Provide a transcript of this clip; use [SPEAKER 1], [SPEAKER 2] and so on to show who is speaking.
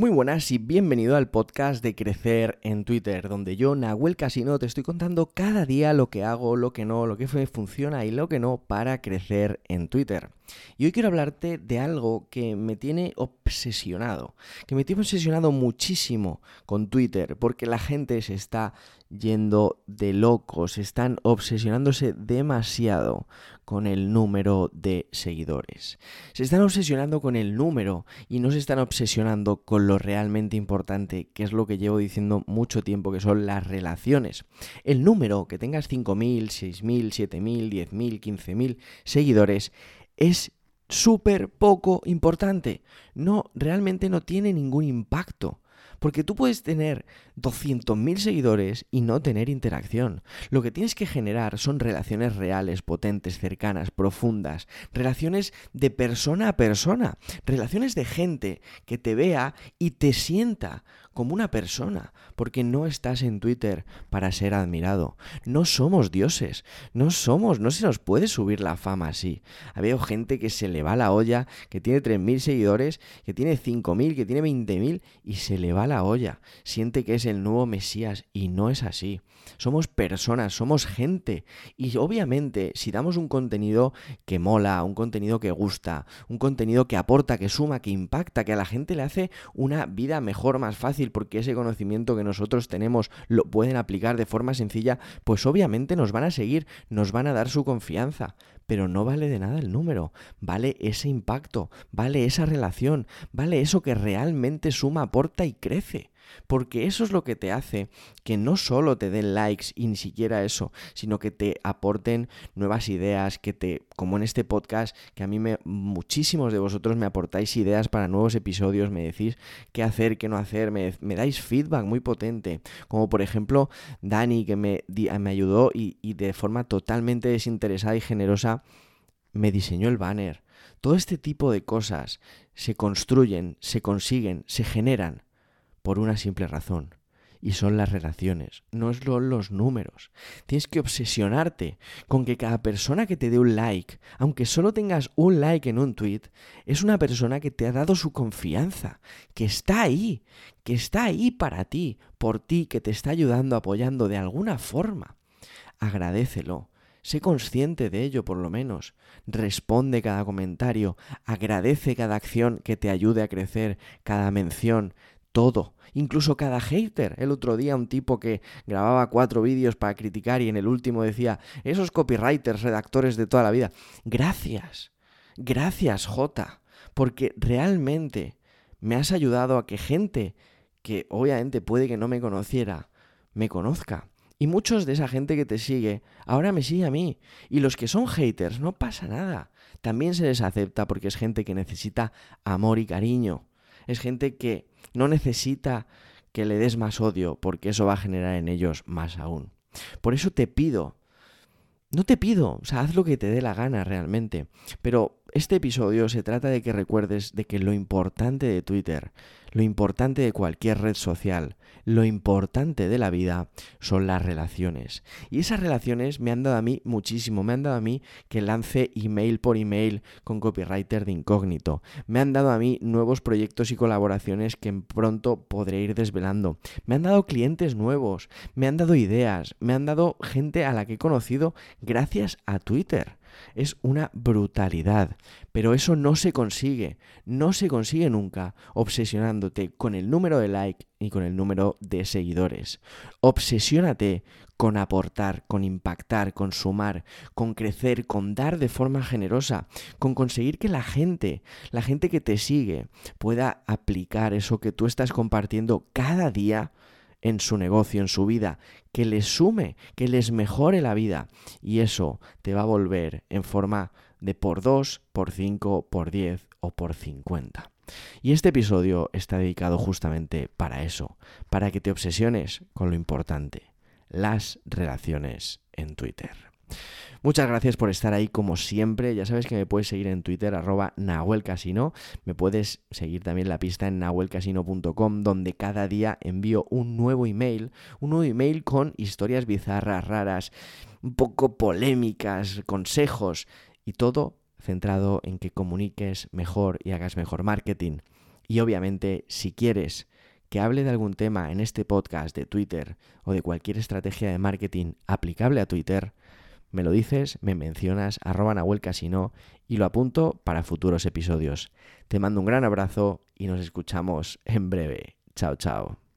[SPEAKER 1] Muy buenas y bienvenido al podcast de Crecer en Twitter, donde yo, Nahuel Casino, te estoy contando cada día lo que hago, lo que no, lo que funciona y lo que no para crecer en Twitter. Y hoy quiero hablarte de algo que me tiene obsesionado, que me tiene obsesionado muchísimo con Twitter, porque la gente se está yendo de locos, están obsesionándose demasiado con el número de seguidores. Se están obsesionando con el número y no se están obsesionando con lo realmente importante, que es lo que llevo diciendo mucho tiempo, que son las relaciones. El número, que tengas 5.000, 6.000, 7.000, 10.000, 15.000 seguidores, es súper poco importante. No, realmente no tiene ningún impacto. Porque tú puedes tener 200.000 seguidores y no tener interacción. Lo que tienes que generar son relaciones reales, potentes, cercanas, profundas, relaciones de persona a persona, relaciones de gente que te vea y te sienta como una persona, porque no estás en Twitter para ser admirado. No somos dioses, no somos, no se nos puede subir la fama así. Veo gente que se le va la olla, que tiene 3.000 seguidores, que tiene 5.000, que tiene 20.000 y se le va la olla. Siente que es el nuevo Mesías y no es así. Somos personas, somos gente y obviamente si damos un contenido que mola, un contenido que gusta, un contenido que aporta, que suma, que impacta, que a la gente le hace una vida mejor, más fácil, porque ese conocimiento que nosotros tenemos lo pueden aplicar de forma sencilla, pues obviamente nos van a seguir, nos van a dar su confianza. Pero no vale de nada el número, vale ese impacto, vale esa relación, vale eso que realmente suma, aporta y crece. Porque eso es lo que te hace que no solo te den likes y ni siquiera eso, sino que te aporten nuevas ideas, que te, como en este podcast, que a mí me, muchísimos de vosotros me aportáis ideas para nuevos episodios, me decís qué hacer, qué no hacer, me, dais feedback muy potente, como por ejemplo Dani que me, me ayudó y, y de forma totalmente desinteresada y generosa me diseñó el banner. Todo este tipo de cosas se construyen, se consiguen, se generan por una simple razón, y son las relaciones, no son los números. Tienes que obsesionarte con que cada persona que te dé un like, aunque solo tengas un like en un tweet, es una persona que te ha dado su confianza, que está ahí, que está ahí para ti, por ti, que te está ayudando, apoyando de alguna forma. Agradecelo. Sé consciente de ello por lo menos. Responde cada comentario, agradece cada acción que te ayude a crecer, cada mención, todo, incluso cada hater. El otro día un tipo que grababa cuatro vídeos para criticar y en el último decía, esos copywriters, redactores de toda la vida, gracias, gracias J, porque realmente me has ayudado a que gente que obviamente puede que no me conociera, me conozca. Y muchos de esa gente que te sigue, ahora me sigue a mí. Y los que son haters, no pasa nada. También se les acepta porque es gente que necesita amor y cariño es gente que no necesita que le des más odio, porque eso va a generar en ellos más aún. Por eso te pido, no te pido, o sea, haz lo que te dé la gana realmente, pero este episodio se trata de que recuerdes de que lo importante de Twitter lo importante de cualquier red social, lo importante de la vida son las relaciones. Y esas relaciones me han dado a mí muchísimo. Me han dado a mí que lance email por email con copywriter de incógnito. Me han dado a mí nuevos proyectos y colaboraciones que pronto podré ir desvelando. Me han dado clientes nuevos. Me han dado ideas. Me han dado gente a la que he conocido gracias a Twitter. Es una brutalidad. Pero eso no se consigue. No se consigue nunca obsesionándote con el número de likes y con el número de seguidores. Obsesiónate con aportar, con impactar, con sumar, con crecer, con dar de forma generosa, con conseguir que la gente, la gente que te sigue, pueda aplicar eso que tú estás compartiendo cada día en su negocio, en su vida, que les sume, que les mejore la vida. Y eso te va a volver en forma de por 2, por 5, por 10 o por 50. Y este episodio está dedicado justamente para eso, para que te obsesiones con lo importante, las relaciones en Twitter. Muchas gracias por estar ahí como siempre. Ya sabes que me puedes seguir en Twitter arroba nahuelcasino. Me puedes seguir también la pista en nahuelcasino.com donde cada día envío un nuevo email. Un nuevo email con historias bizarras, raras, un poco polémicas, consejos y todo centrado en que comuniques mejor y hagas mejor marketing Y obviamente, si quieres que hable de algún tema en este podcast de Twitter o de cualquier estrategia de marketing aplicable a Twitter, me lo dices, me mencionas, arroba Nahuel Casino y lo apunto para futuros episodios. Te mando un gran abrazo y nos escuchamos en breve. Chao, chao.